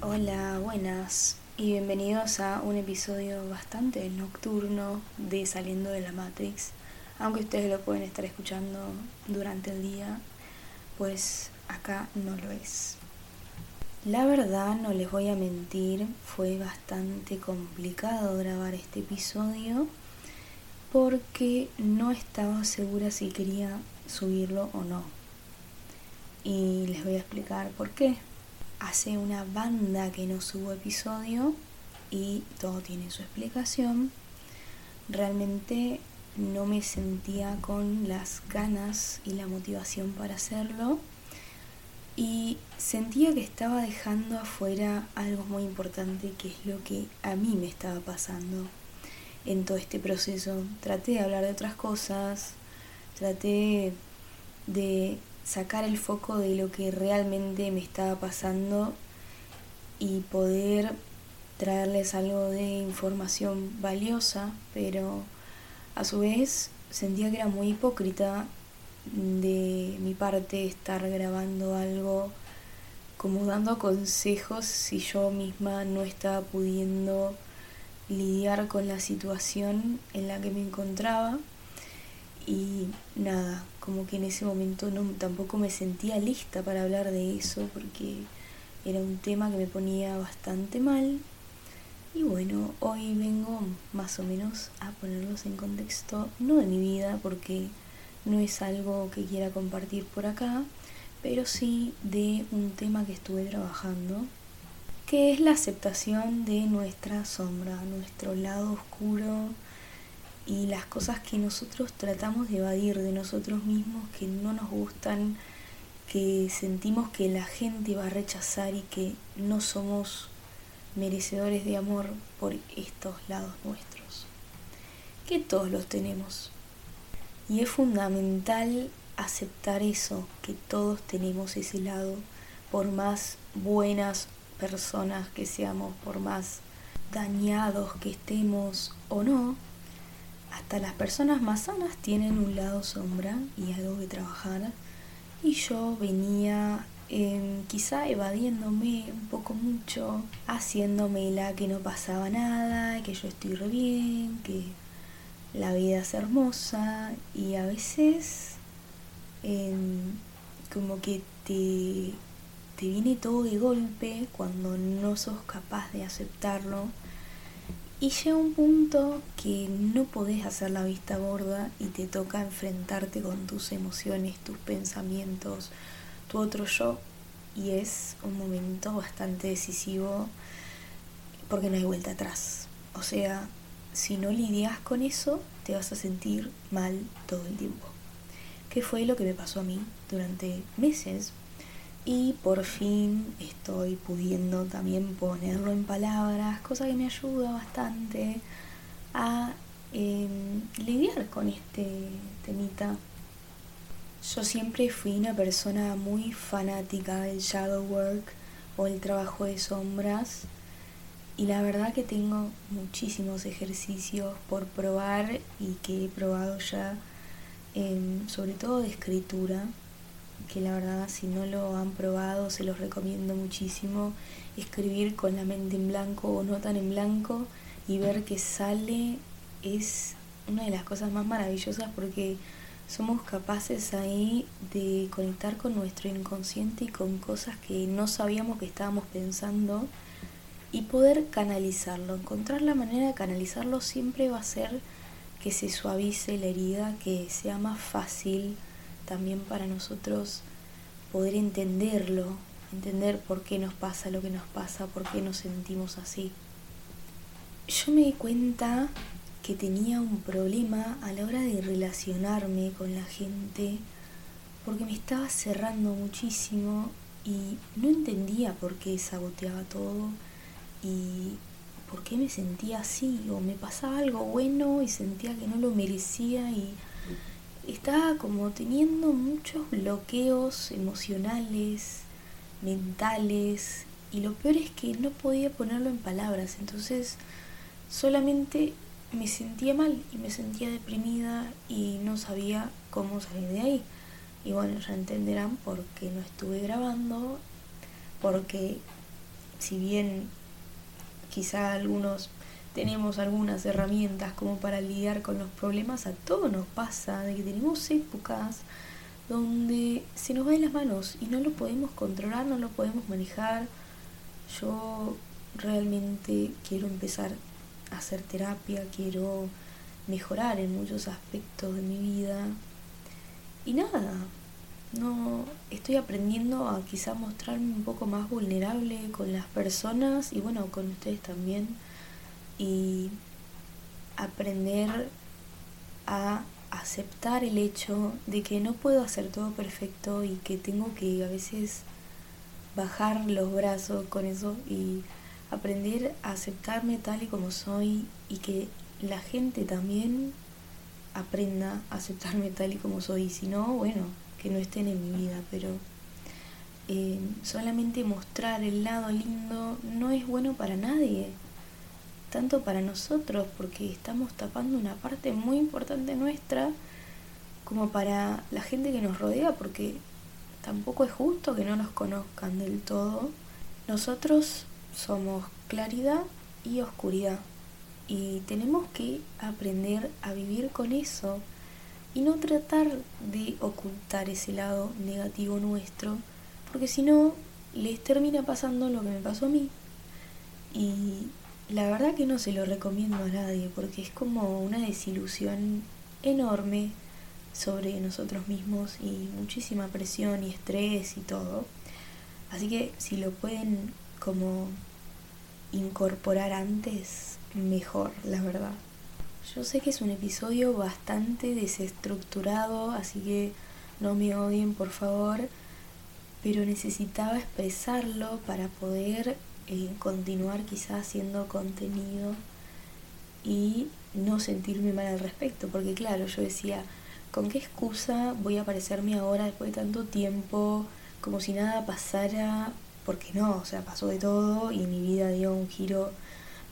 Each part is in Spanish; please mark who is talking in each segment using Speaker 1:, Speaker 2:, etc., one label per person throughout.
Speaker 1: Hola, buenas y bienvenidos a un episodio bastante nocturno de Saliendo de la Matrix. Aunque ustedes lo pueden estar escuchando durante el día, pues acá no lo es. La verdad, no les voy a mentir, fue bastante complicado grabar este episodio porque no estaba segura si quería subirlo o no. Y les voy a explicar por qué hace una banda que no subo episodio y todo tiene su explicación. Realmente no me sentía con las ganas y la motivación para hacerlo y sentía que estaba dejando afuera algo muy importante que es lo que a mí me estaba pasando en todo este proceso. Traté de hablar de otras cosas, traté de sacar el foco de lo que realmente me estaba pasando y poder traerles algo de información valiosa, pero a su vez sentía que era muy hipócrita de mi parte estar grabando algo como dando consejos si yo misma no estaba pudiendo lidiar con la situación en la que me encontraba y nada, como que en ese momento tampoco me sentía lista para hablar de eso porque era un tema que me ponía bastante mal. Y bueno, hoy vengo más o menos a ponerlos en contexto, no de mi vida, porque no es algo que quiera compartir por acá, pero sí de un tema que estuve trabajando, que es la aceptación de nuestra sombra, nuestro lado oscuro, y las cosas que nosotros tratamos de evadir de nosotros mismos, que no nos gustan, que sentimos que la gente va a rechazar y que no somos merecedores de amor por estos lados nuestros, que todos los tenemos. Y es fundamental aceptar eso, que todos tenemos ese lado, por más buenas personas que seamos, por más dañados que estemos o no, hasta las personas más sanas tienen un lado sombra y algo que trabajar. Y yo venía em, quizá evadiéndome un poco mucho, haciéndome la que no pasaba nada, que yo estoy re bien, que la vida es hermosa y a veces em, como que te, te viene todo de golpe cuando no sos capaz de aceptarlo y llega un punto que no podés hacer la vista gorda y te toca enfrentarte con tus emociones, tus pensamientos, tu otro yo. Y es un momento bastante decisivo porque no hay vuelta atrás. O sea, si no lidias con eso, te vas a sentir mal todo el tiempo. ¿Qué fue lo que me pasó a mí durante meses? Y por fin estoy pudiendo también ponerlo en palabras, cosa que me ayuda bastante a em, lidiar con este temita. Yo siempre fui una persona muy fanática del shadow work o el trabajo de sombras y la verdad que tengo muchísimos ejercicios por probar y que he probado ya, em, sobre todo de escritura que la verdad si no lo han probado se los recomiendo muchísimo. Escribir con la mente en blanco o no tan en blanco y ver que sale es una de las cosas más maravillosas porque somos capaces ahí de conectar con nuestro inconsciente y con cosas que no sabíamos que estábamos pensando y poder canalizarlo. Encontrar la manera de canalizarlo siempre va a ser que se suavice la herida, que sea más fácil también para nosotros poder entenderlo, entender por qué nos pasa lo que nos pasa, por qué nos sentimos así. Yo me di cuenta que tenía un problema a la hora de relacionarme con la gente porque me estaba cerrando muchísimo y no entendía por qué saboteaba todo y por qué me sentía así o me pasaba algo bueno y sentía que no lo merecía y estaba como teniendo muchos bloqueos emocionales, mentales, y lo peor es que no podía ponerlo en palabras, entonces solamente me sentía mal y me sentía deprimida y no sabía cómo salir de ahí. Y bueno, ya entenderán por qué no estuve grabando, porque si bien quizá algunos tenemos algunas herramientas como para lidiar con los problemas, a todos nos pasa de que tenemos épocas donde se nos va en las manos y no lo podemos controlar, no lo podemos manejar. Yo realmente quiero empezar a hacer terapia, quiero mejorar en muchos aspectos de mi vida. Y nada, no estoy aprendiendo a quizá mostrarme un poco más vulnerable con las personas y bueno, con ustedes también y aprender a aceptar el hecho de que no puedo hacer todo perfecto y que tengo que a veces bajar los brazos con eso y aprender a aceptarme tal y como soy y que la gente también aprenda a aceptarme tal y como soy. Y si no, bueno, que no estén en mi vida, pero eh, solamente mostrar el lado lindo no es bueno para nadie tanto para nosotros, porque estamos tapando una parte muy importante nuestra, como para la gente que nos rodea, porque tampoco es justo que no nos conozcan del todo. Nosotros somos claridad y oscuridad, y tenemos que aprender a vivir con eso y no tratar de ocultar ese lado negativo nuestro, porque si no, les termina pasando lo que me pasó a mí. Y la verdad que no se lo recomiendo a nadie porque es como una desilusión enorme sobre nosotros mismos y muchísima presión y estrés y todo. Así que si lo pueden como incorporar antes, mejor, la verdad. Yo sé que es un episodio bastante desestructurado, así que no me odien por favor, pero necesitaba expresarlo para poder continuar quizás haciendo contenido y no sentirme mal al respecto, porque claro, yo decía, ¿con qué excusa voy a aparecerme ahora después de tanto tiempo, como si nada pasara? Porque no, o sea, pasó de todo y mi vida dio un giro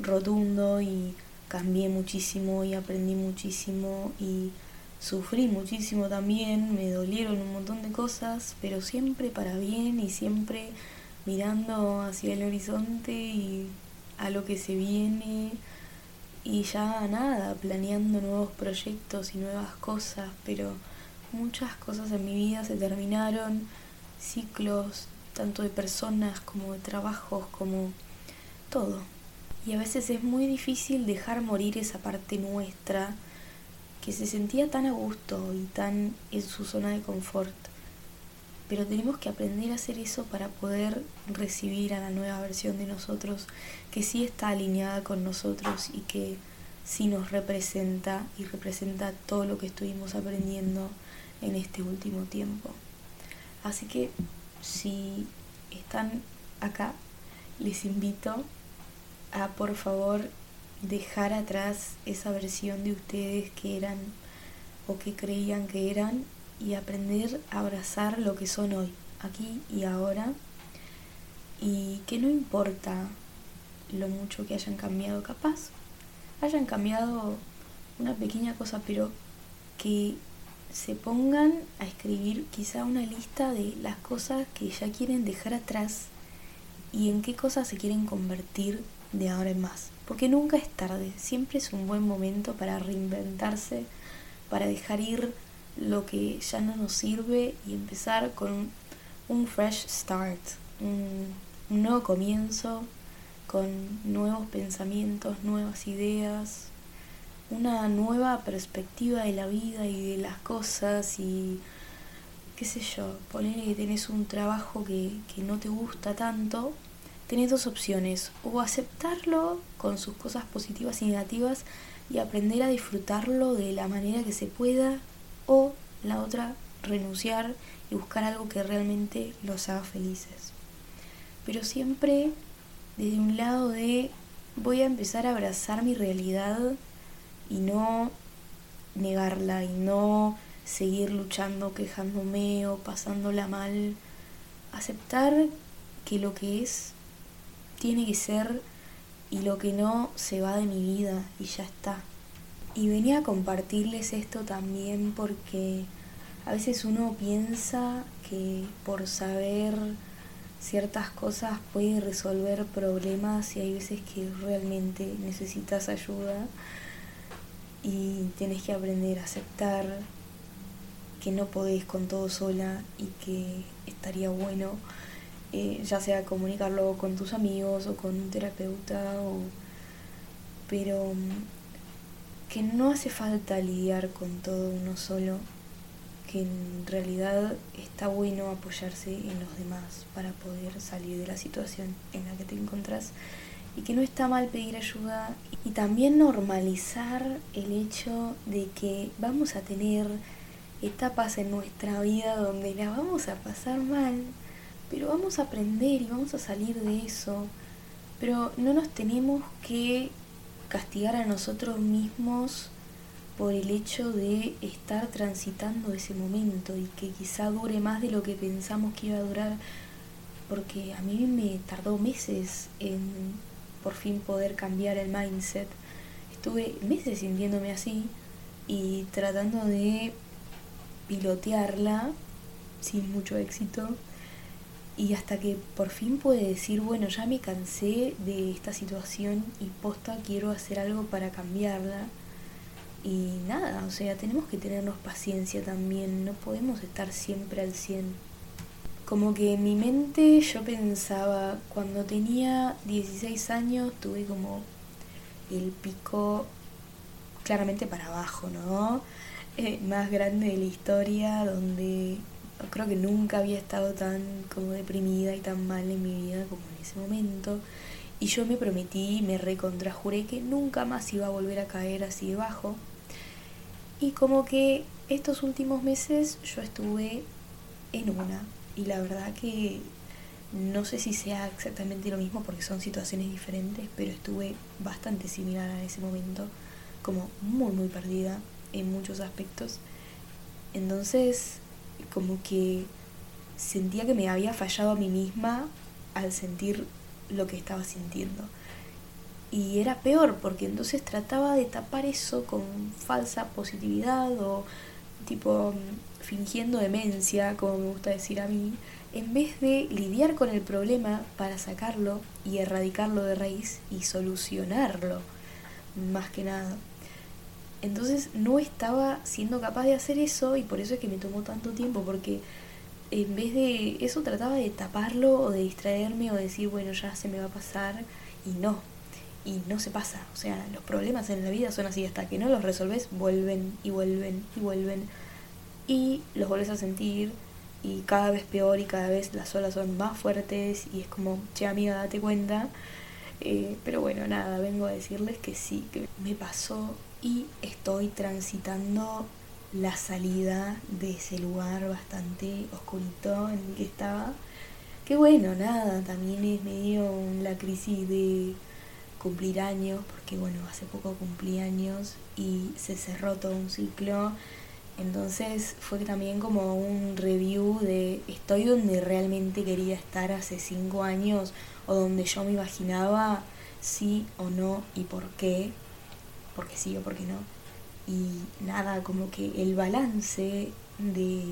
Speaker 1: rotundo y cambié muchísimo y aprendí muchísimo y sufrí muchísimo también, me dolieron un montón de cosas, pero siempre para bien y siempre mirando hacia el horizonte y a lo que se viene. Y ya nada, planeando nuevos proyectos y nuevas cosas, pero muchas cosas en mi vida se terminaron, ciclos tanto de personas como de trabajos, como todo. Y a veces es muy difícil dejar morir esa parte nuestra que se sentía tan a gusto y tan en su zona de confort pero tenemos que aprender a hacer eso para poder recibir a la nueva versión de nosotros que sí está alineada con nosotros y que sí nos representa y representa todo lo que estuvimos aprendiendo en este último tiempo. Así que si están acá, les invito a por favor dejar atrás esa versión de ustedes que eran o que creían que eran y aprender a abrazar lo que son hoy, aquí y ahora, y que no importa lo mucho que hayan cambiado, capaz hayan cambiado una pequeña cosa, pero que se pongan a escribir quizá una lista de las cosas que ya quieren dejar atrás y en qué cosas se quieren convertir de ahora en más. Porque nunca es tarde, siempre es un buen momento para reinventarse, para dejar ir lo que ya no nos sirve y empezar con un, fresh start, un, nuevo comienzo con nuevos pensamientos, nuevas ideas, una nueva perspectiva de la vida y de las cosas y qué sé yo, poner que tenés un trabajo que, que no te gusta tanto, tenés dos opciones, o aceptarlo con sus cosas positivas y negativas y aprender a disfrutarlo de la manera que se pueda o la otra renunciar y buscar algo que realmente los haga felices. Pero siempre desde un lado de voy a empezar a abrazar mi realidad y no negarla y no seguir luchando, quejándome o pasándola mal. Aceptar que lo que es tiene que ser y lo que no se va de mi vida y ya está. Y venía a compartirles esto también porque a veces uno piensa que por saber ciertas cosas puede resolver problemas y hay veces que realmente necesitas ayuda y tienes que aprender a aceptar que no podés con todo sola y que estaría bueno eh, ya sea comunicarlo con tus amigos o con un terapeuta o pero mm, que no hace falta lidiar con todo uno solo que en realidad está bueno apoyarse en los demás para poder salir de la situación en la que te encontrás y que no está mal pedir ayuda y también normalizar el hecho de que vamos a tener etapas en nuestra vida donde la vamos a pasar mal, pero vamos a aprender y vamos a salir de eso, pero no nos tenemos que castigar a nosotros mismos por el hecho de estar transitando ese momento y que quizá dure más de lo que pensamos que iba a durar, porque a mí me tardó meses en por fin poder cambiar el mindset. Estuve meses sintiéndome así y tratando de pilotearla sin mucho éxito y hasta que por fin pude decir, bueno, ya me cansé de esta situación y posta quiero hacer algo para cambiarla y nada, o sea, tenemos que tenernos paciencia también, no podemos estar siempre al 100. Como que en mi mente yo pensaba, cuando tenía 16 años tuve como el pico claramente para abajo, ¿no? Eh, más grande de la historia, donde creo que nunca había estado tan como deprimida y tan mal en mi vida como en ese momento. Y yo me prometí, me recontrajuré que nunca más iba a volver a caer así de bajo. Y como que estos últimos meses yo estuve en una. Y la verdad que no sé si sea exactamente lo mismo porque son situaciones diferentes, pero estuve bastante similar a ese momento, como muy muy perdida en muchos aspectos. Entonces, como que sentía que me había fallado a mí misma al sentir lo que estaba sintiendo. Y era peor porque entonces trataba de tapar eso con falsa positividad o tipo fingiendo demencia, como me gusta decir a mí, en vez de lidiar con el problema para sacarlo y erradicarlo de raíz y solucionarlo, más que nada. Entonces no estaba siendo capaz de hacer eso y por eso es que me tomó tanto tiempo, porque en vez de eso trataba de taparlo o de distraerme o decir, bueno, ya se me va a pasar y no, y no se pasa. O sea, los problemas en la vida son así, hasta que no los resolves, vuelven y vuelven y vuelven. Y los vuelves a sentir y cada vez peor y cada vez las olas son más fuertes y es como, che amiga, date cuenta. Eh, pero bueno, nada, vengo a decirles que sí, que me pasó y estoy transitando la salida de ese lugar bastante oscurito en el que estaba. Que bueno, nada, también es medio la crisis de cumplir años, porque bueno, hace poco cumplí años y se cerró todo un ciclo. Entonces fue también como un review de estoy donde realmente quería estar hace cinco años o donde yo me imaginaba sí o no y por qué, porque sí o por qué no. Y nada, como que el balance de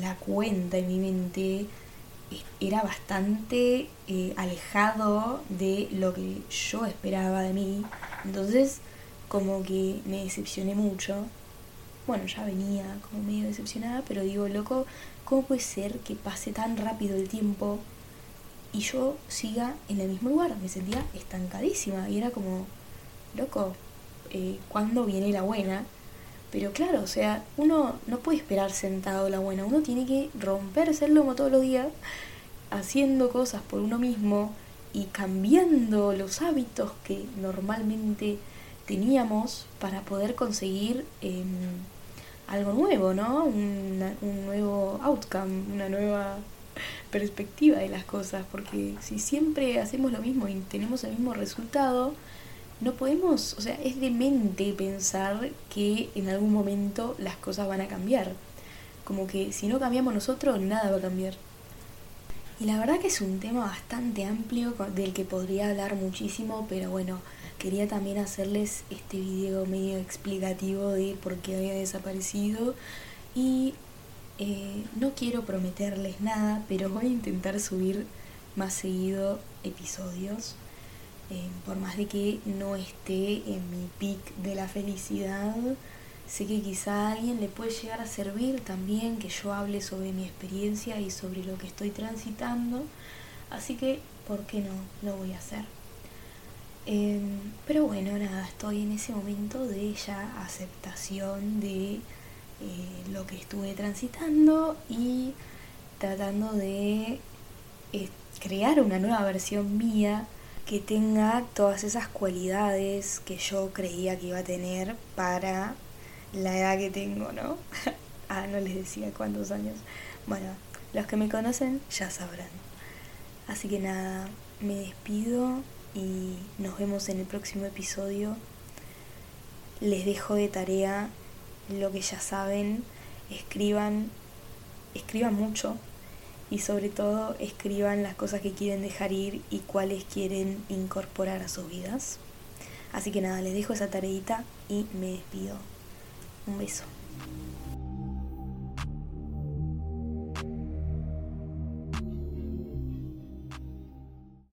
Speaker 1: la cuenta en mi mente era bastante eh, alejado de lo que yo esperaba de mí. Entonces, como que me decepcioné mucho. Bueno, ya venía como medio decepcionada, pero digo, loco, ¿cómo puede ser que pase tan rápido el tiempo y yo siga en el mismo lugar? Me sentía estancadísima y era como, loco, eh, ¿cuándo viene la buena? Pero claro, o sea, uno no puede esperar sentado la buena, uno tiene que romperse el lomo todos los días haciendo cosas por uno mismo y cambiando los hábitos que normalmente teníamos para poder conseguir em, algo nuevo, ¿no? un nuevo outcome, una nueva perspectiva de las cosas, porque si siempre hacemos lo mismo y tenemos el mismo resultado, no podemos, o sea, es demente pensar que en algún momento las cosas van a cambiar. Como que si no cambiamos nosotros, nada va a cambiar. Y la verdad que es un tema bastante amplio del que podría hablar muchísimo, pero bueno, quería también hacerles este video medio explicativo de por qué había desaparecido. Y Eh, no quiero prometerles nada, pero voy a intentar subir más seguido episodios. Eh, por más de que no esté en mi pic de la felicidad, sé que quizá a alguien le puede llegar a servir también que yo hable sobre mi experiencia y sobre lo que estoy transitando. Así que, ¿por qué no? Lo voy a hacer. Em, pero bueno, nada, estoy en ese momento de ya aceptación de eh, lo que estuve transitando y tratando de eh, crear una nueva versión mía que tenga todas esas cualidades que yo creía que iba a tener para la edad que tengo, ¿no? ah, no les decía cuántos años. Bueno, los que me conocen ya sabrán. Así que nada, me despido y nos vemos en el próximo episodio. Les dejo de tarea lo que ya saben, escriban, escriban mucho y sobre todo escriban las cosas que quieren dejar ir y cuáles quieren incorporar a sus vidas. Así que nada, les dejo esa tareita y me despido. Un beso.